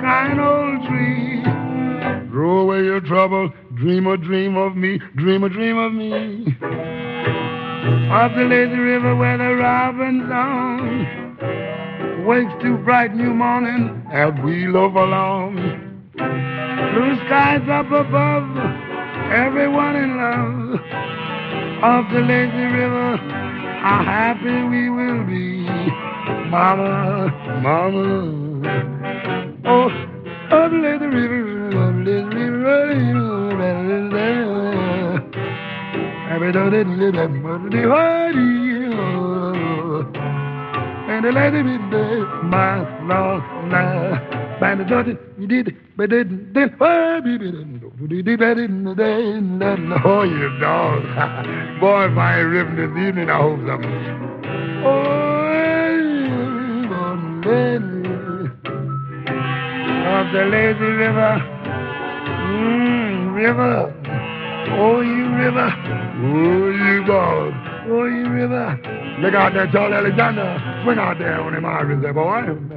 kind old tree. Throw away your trouble, dream a dream of me, dream a dream of me. Up the lazy river where the robin song wakes to bright new morning as we loaf along. Blue skies up above, everyone in love. Up the lazy river, how happy we will be. Mama, mama. Oh, up the river, up the river, and the lady be there, my long now. By the daughter, you did but then, then, oh, you did it in the day, and then, oh, you dog. Boy, if I ain't ripping this evening, I hope something. Oh, the lazy river, mm, river, oh, you river, oh, you dog, oh, you river. Look out there, Charlie Alexander. Swing out there on them Irish boy.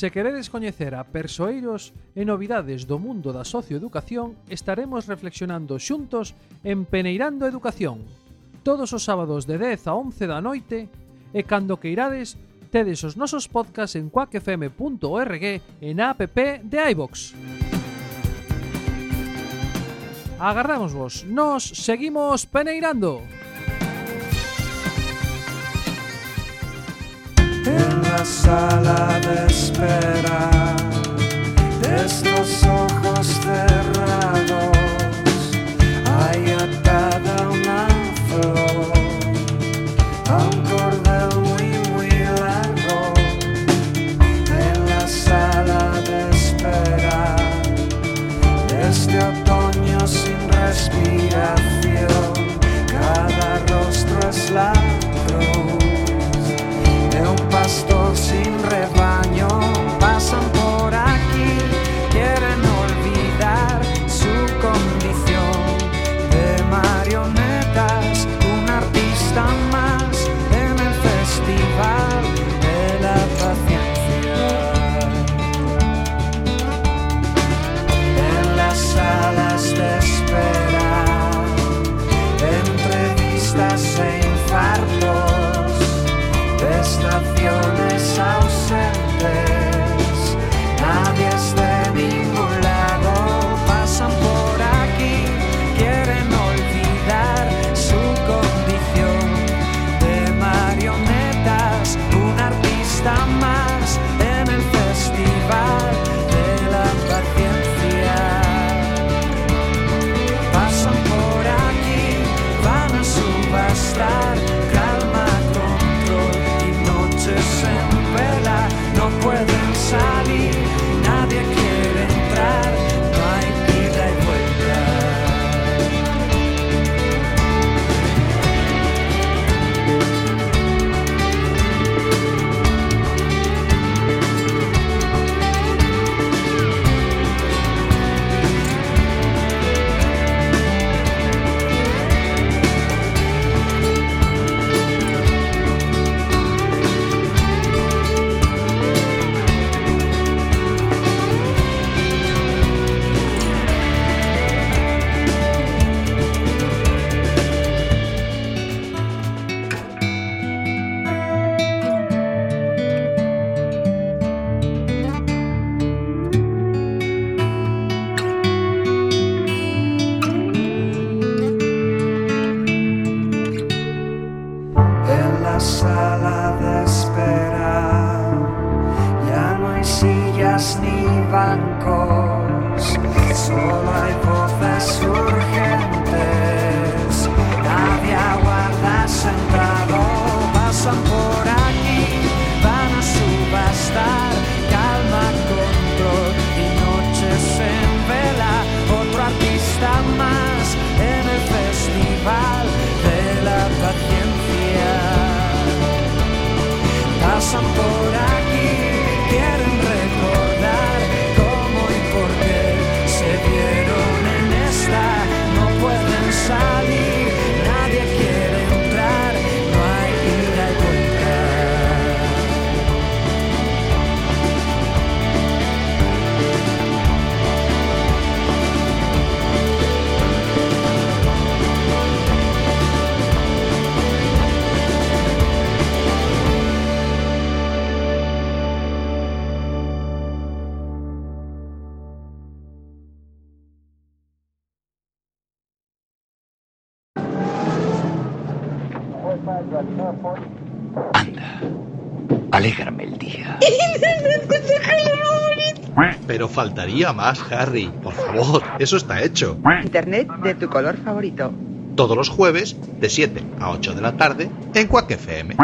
Se queredes coñecer a persoeiros e novidades do mundo da socioeducación, estaremos reflexionando xuntos en Peneirando Educación, todos os sábados de 10 a 11 da noite, e cando queirades, tedes os nosos podcasts en quackfm.org e na app de iVox. Agardámosvos, nos seguimos peneirando. En la sala de espera. De estos ojos cerrados Anda, alégrame el día. Pero faltaría más, Harry. Por favor, eso está hecho. Internet de tu color favorito. Todos los jueves, de 7 a 8 de la tarde, en Quack FM.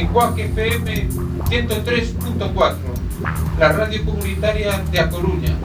Lenguaje FM 103.4, la radio comunitaria de A Coruña.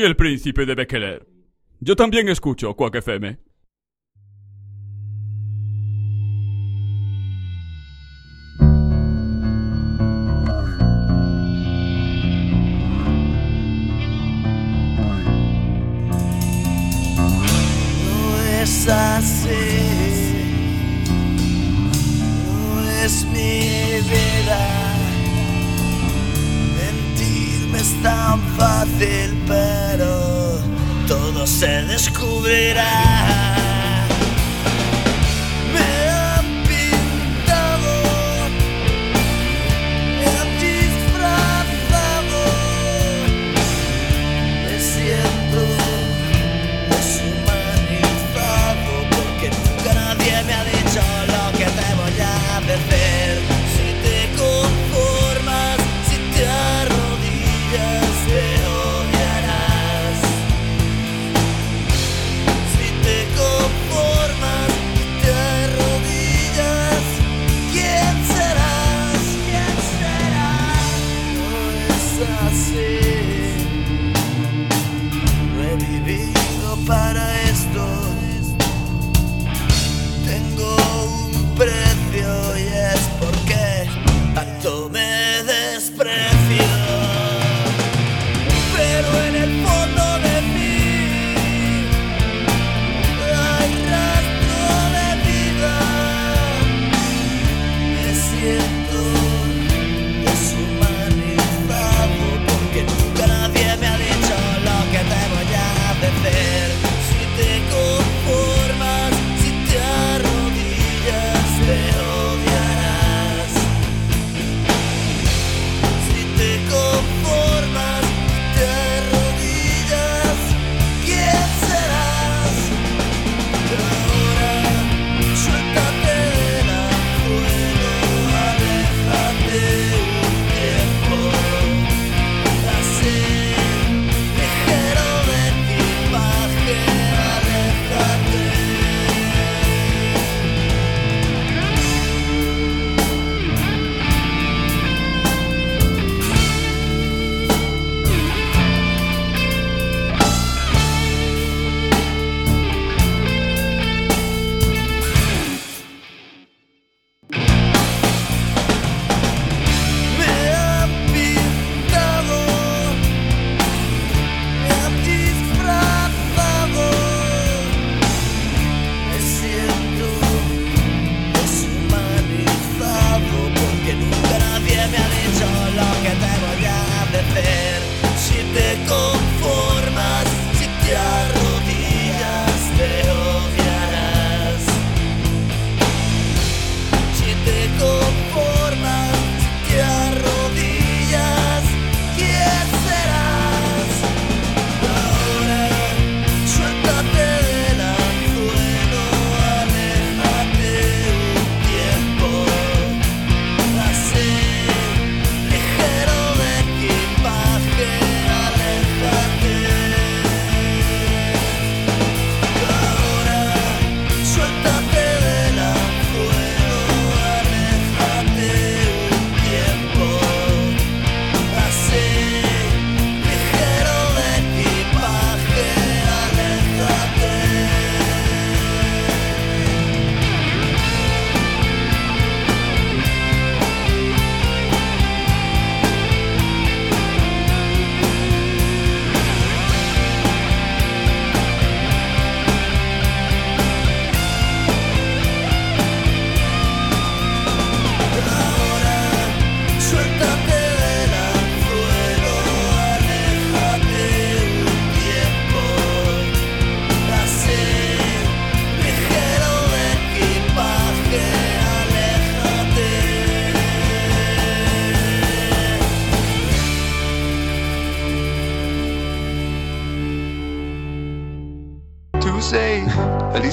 Soy el príncipe de Bekeler. Yo también escucho Quack FM. se descubrirá.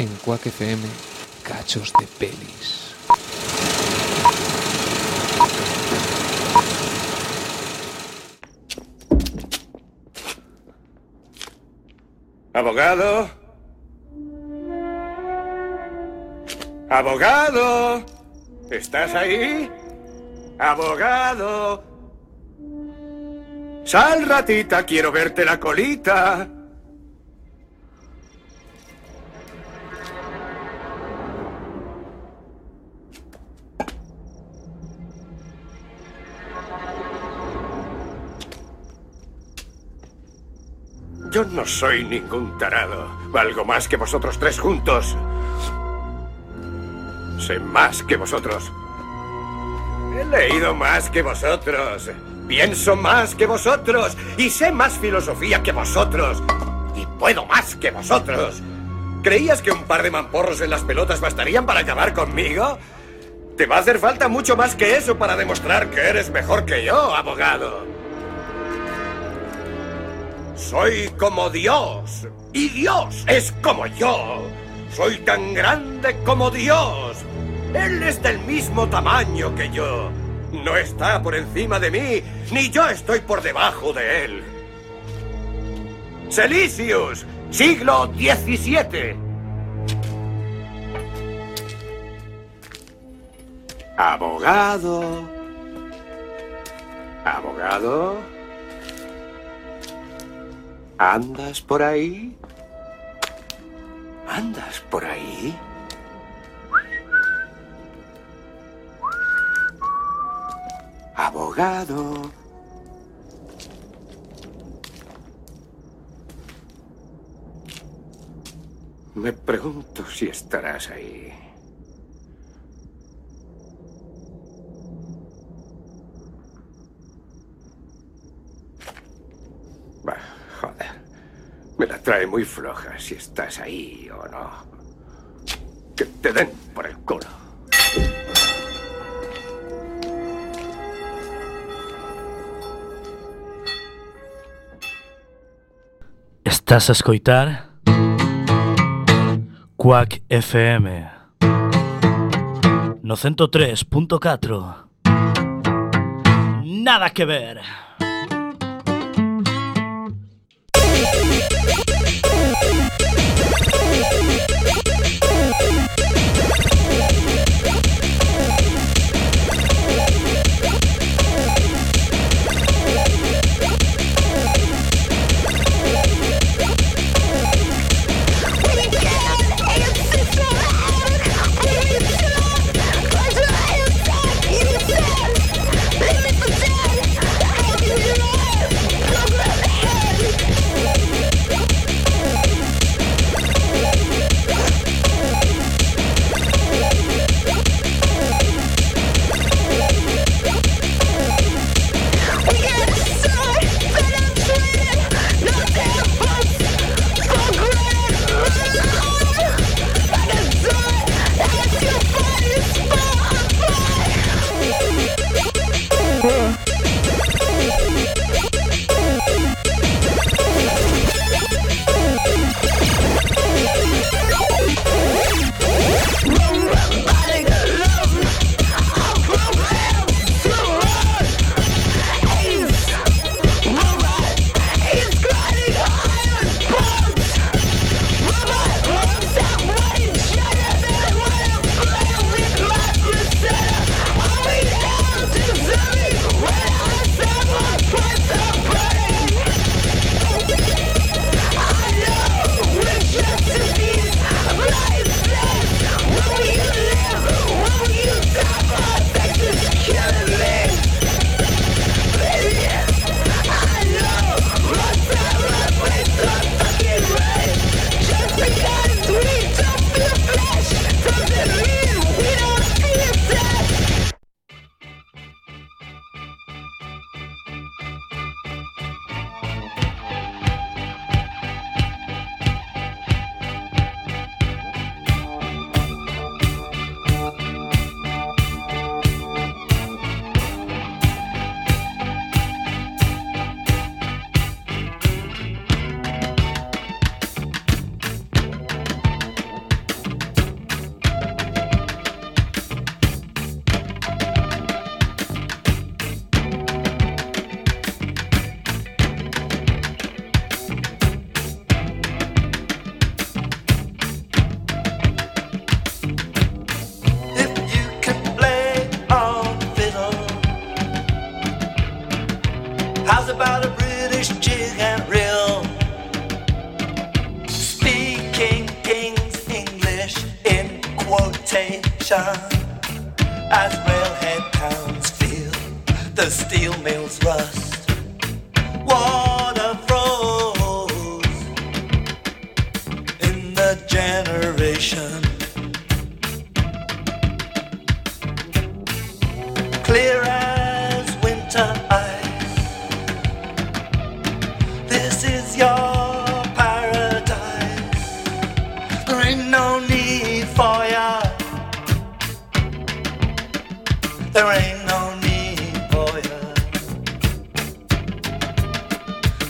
En Quack FM, cachos de pelis. Abogado. Abogado. ¿Estás ahí? Abogado. Sal, ratita, quiero verte la colita. Yo no soy ningún tarado. Valgo más que vosotros tres juntos. Sé más que vosotros. He leído más que vosotros. Pienso más que vosotros. Y sé más filosofía que vosotros. Y puedo más que vosotros. ¿Creías que un par de mamporros en las pelotas bastarían para acabar conmigo? Te va a hacer falta mucho más que eso para demostrar que eres mejor que yo, abogado. Soy como Dios. Y Dios es como yo. Soy tan grande como Dios. Él es del mismo tamaño que yo. No está por encima de mí, ni yo estoy por debajo de él. Celicius, siglo XVII. Abogado. Abogado. ¿Andas por ahí? ¿Andas por ahí? Abogado. Me pregunto si estarás ahí. Joder. Me la trae muy floja si estás ahí o no. Que te den por el culo. Estás a escoitar Quack FM No 103.4 Nada que ver Thank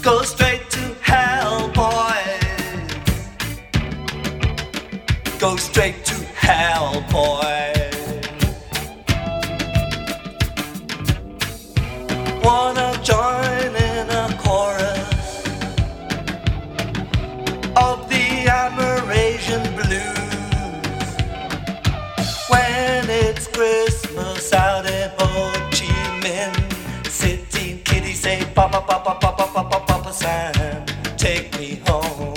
Go straight to hell, boys. Go straight to hell, boys. Wanna join in a chorus of the blues when it's Christmas out in. Kitty say, Papa, Papa, Papa, Papa, Papa Sam, take me home.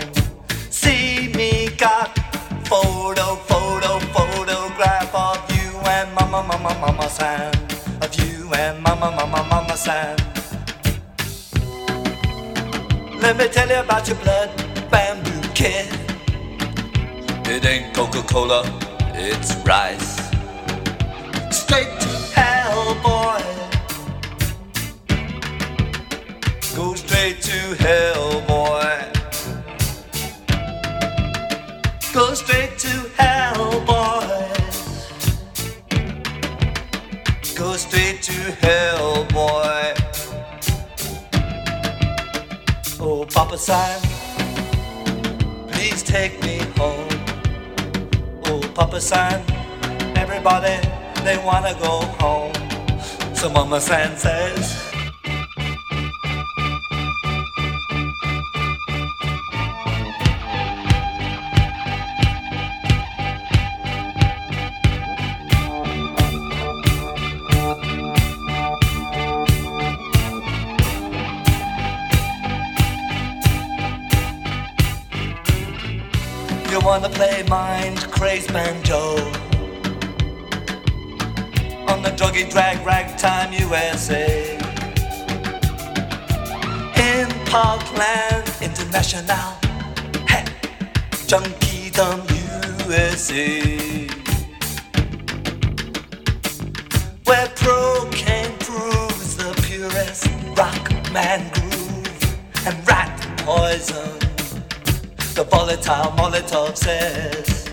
See me got photo, photo, photograph of you and Mama, Mama, Mama Sam. Of you and Mama, Mama, Mama Sam. Let me tell you about your blood bamboo kid. It ain't Coca Cola, it's rice. Hell, boy. Go straight to hell, boy. Go straight to hell, boy. Oh, Papa Sam, please take me home. Oh, Papa San, everybody, they wanna go home. So Mama San says, wanna play mind crazed banjo. On the druggy drag ragtime USA in Parkland International, hey, Junkie Dumb USA, where cocaine proves the purest rock man groove and rat poison. The volatile Molotov says.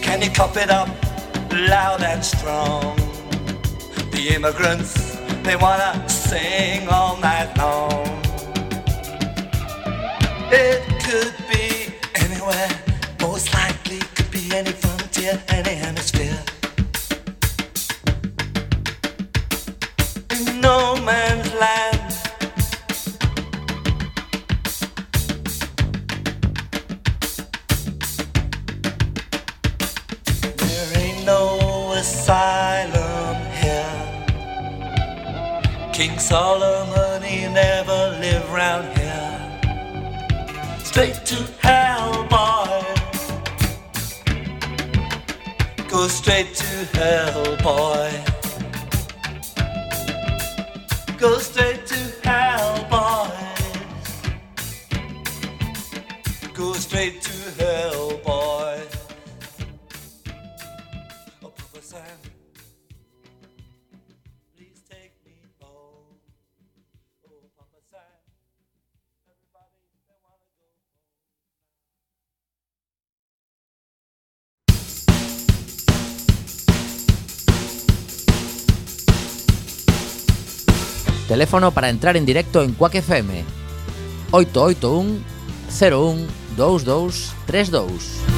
Can you cop it up loud and strong? The immigrants they wanna sing all night long. Hell, boy. Go straight to Teléfono para entrar en directo en Cuac FM 881 01 22 32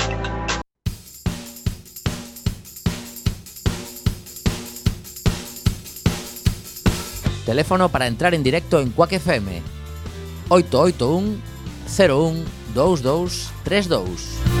Teléfono para entrar en directo en Quack FM 881 01 2232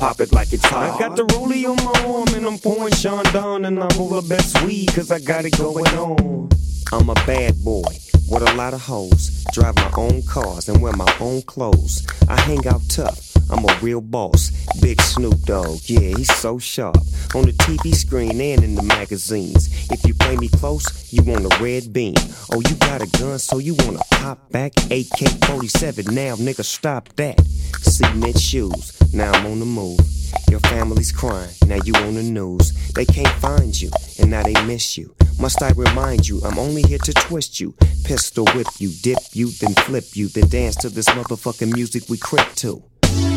Pop it like it's hot. I got the rollie on my arm and I'm pouring Chandon and I roll the best weed cause I got it going on. I'm a bad boy with a lot of hoes. Drive my own cars and wear my own clothes. I hang out tough. I'm a real boss. Big Snoop Dogg, yeah, he's so sharp. On the TV screen and in the magazines. If you play me close, you want a red beam. Oh, you got a gun, so you wanna pop back? AK 47, now nigga, stop that. Cement shoes, now I'm on the move. Your family's crying, now you on the news. They can't find you, and now they miss you. Must I remind you, I'm only here to twist you. Pistol whip you, dip you, then flip you, then dance to this motherfucking music we crip to.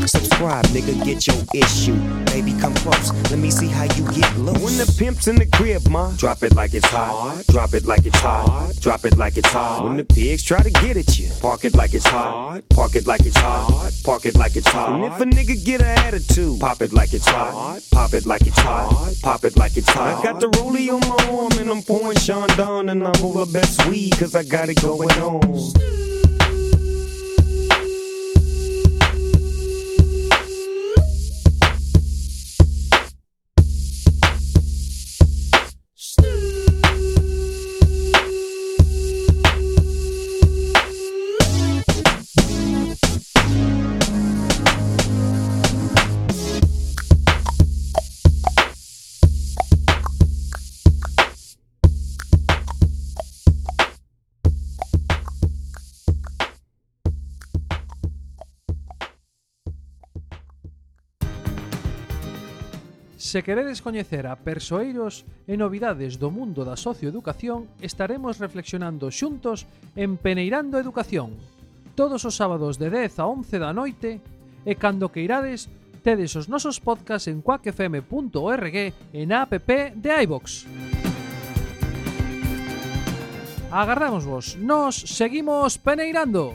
Subscribe, nigga, get your issue. Baby, come close, let me see how you get low. When the pimp's in the crib, ma, drop it like it's hot. Drop it like it's hot. Drop it like it's hot. When the pigs try to get at you, park it like it's hot. Park it like it's hot. Park it like it's hot. And if a nigga get an attitude, pop it like it's hot. Pop it like it's hot. Pop it like it's hot. I got the rollie on my arm and I'm pouring Chandon and I roll the best weed cause I got it going on. Se queredes coñecer a persoeiros e novidades do mundo da socioeducación, estaremos reflexionando xuntos en Peneirando Educación, todos os sábados de 10 a 11 da noite, e cando queirades, tedes os nosos podcasts en quackfm.org e na app de iVox. Agardámosvos, nos seguimos peneirando.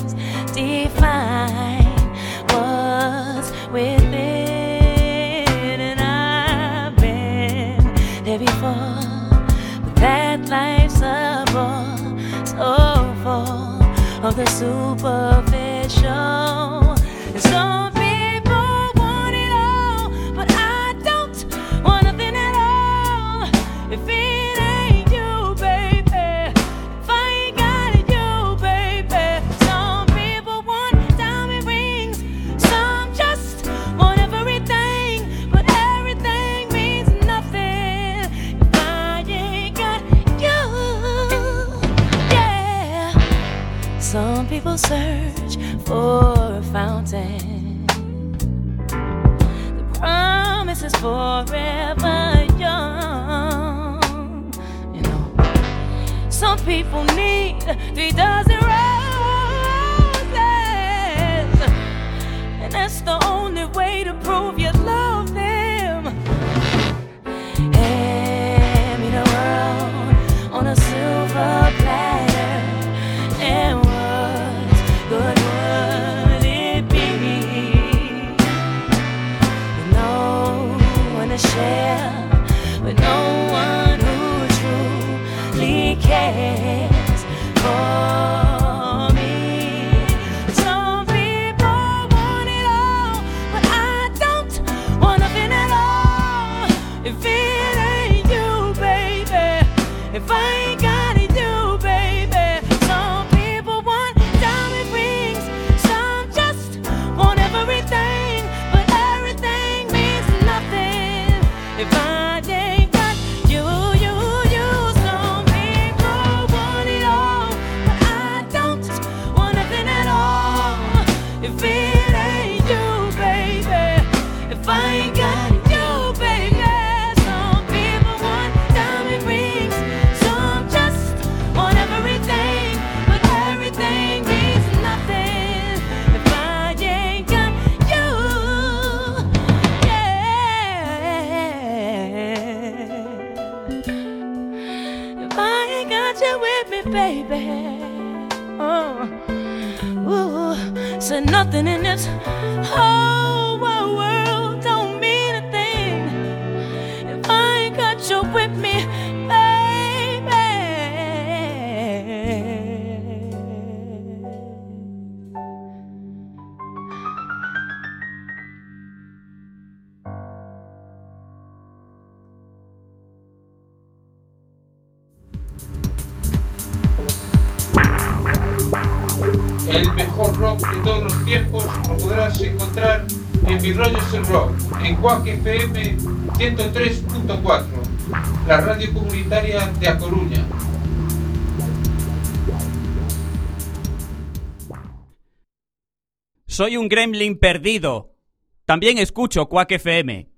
define what's within, and I've been there before. But that life's a bore, so full of the superficial. People search for a fountain. The promise is forever young. You know, some people need El mejor rock de todos los tiempos lo podrás encontrar en Mi es el Rock, en Quack FM 103.4, la radio comunitaria de A Coruña. Soy un gremlin perdido. También escucho Quack FM.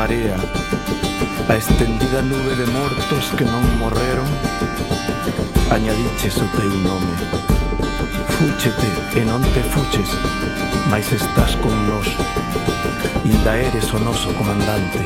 marea, a estendida nube de mortos que non morreron, añadiches o teu nome. Fúchete e non te fuches, mais estás con nos Inda eres o noso comandante.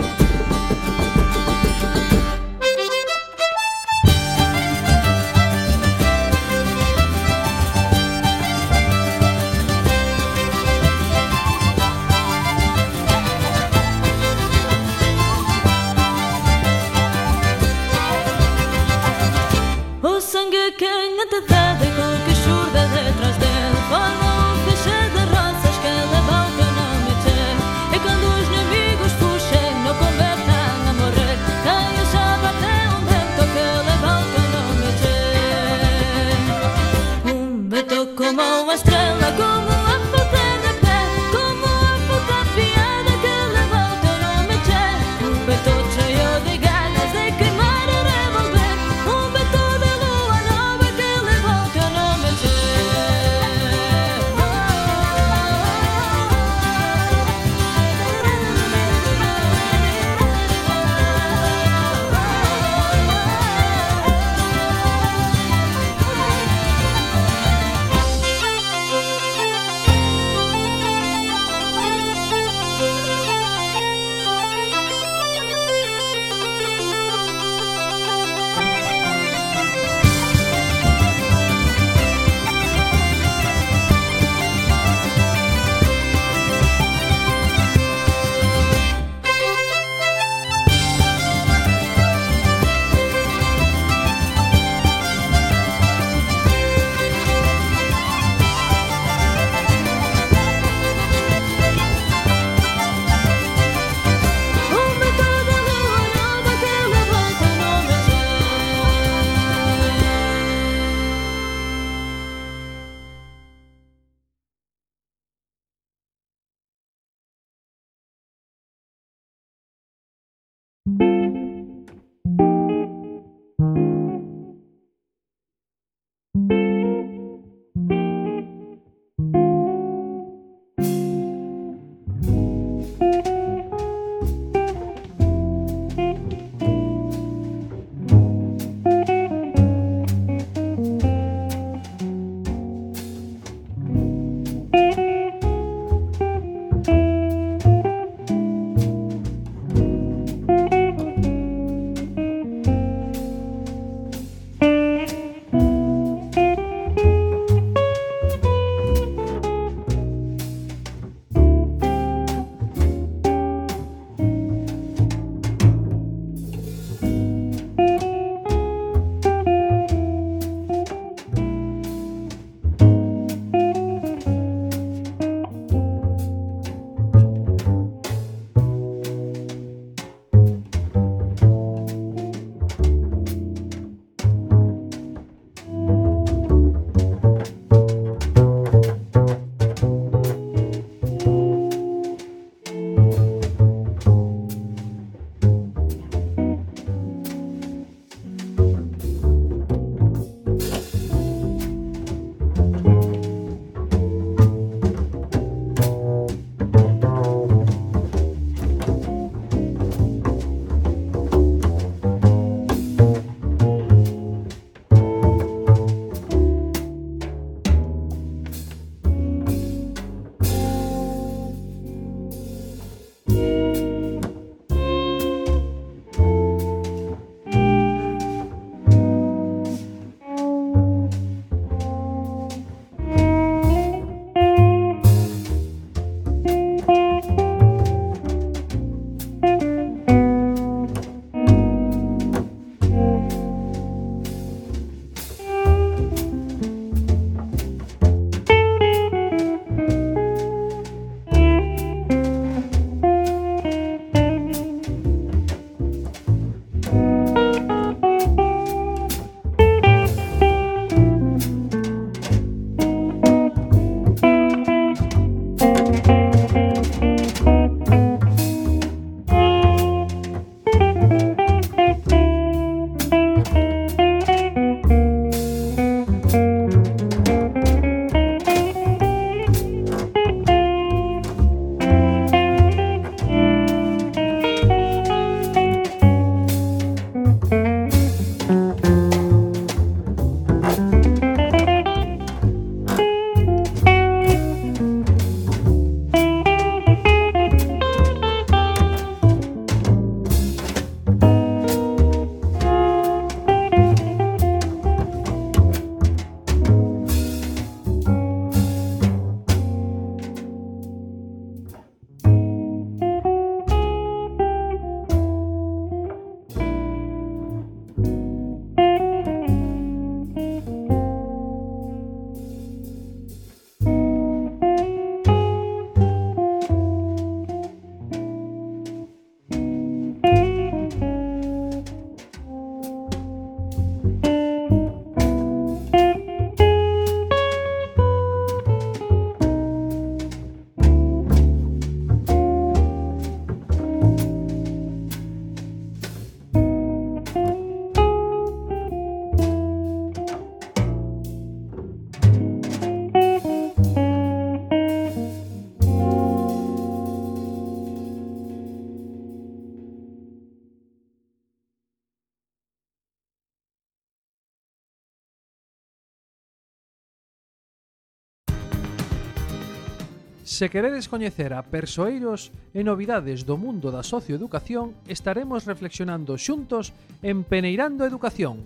Se queredes coñecer a persoeiros e novidades do mundo da socioeducación, estaremos reflexionando xuntos en Peneirando Educación,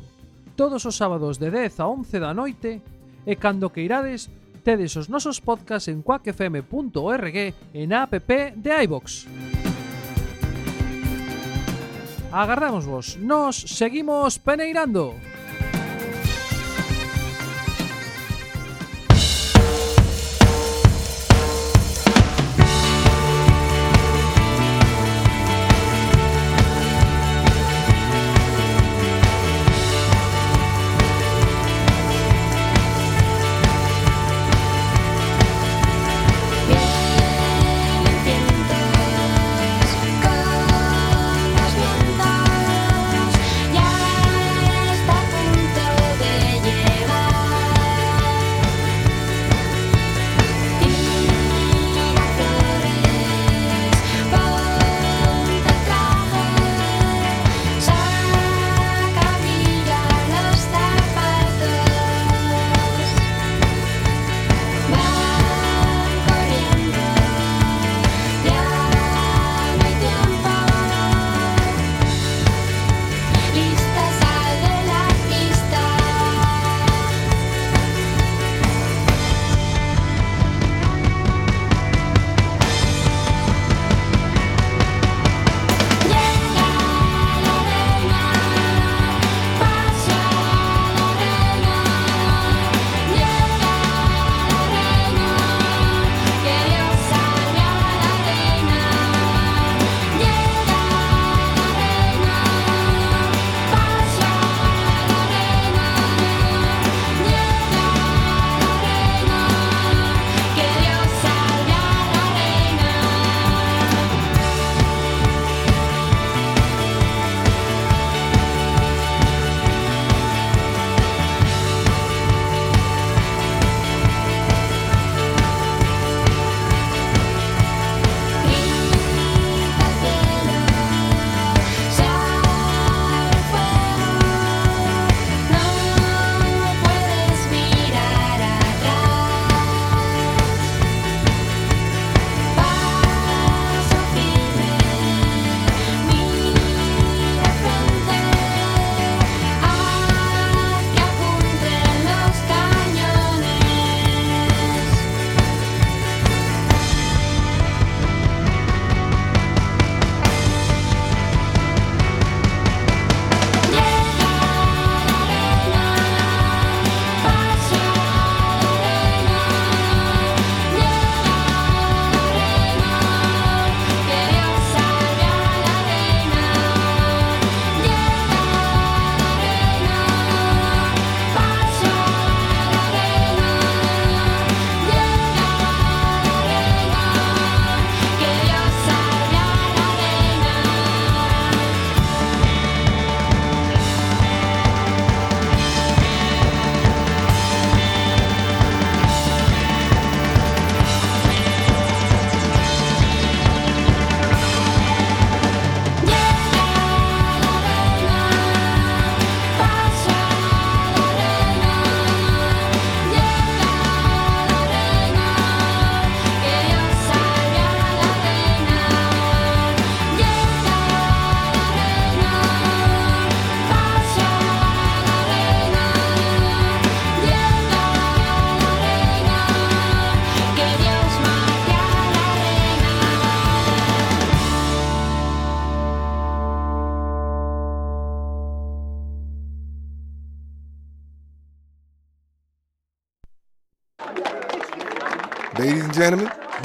todos os sábados de 10 a 11 da noite, e cando que irades, tedes os nosos podcasts en quackfm.org en app de iVox. Agardamos vos, nos seguimos peneirando.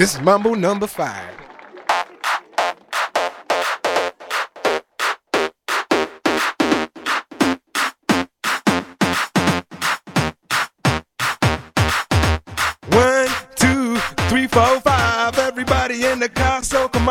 This is Mambo number five.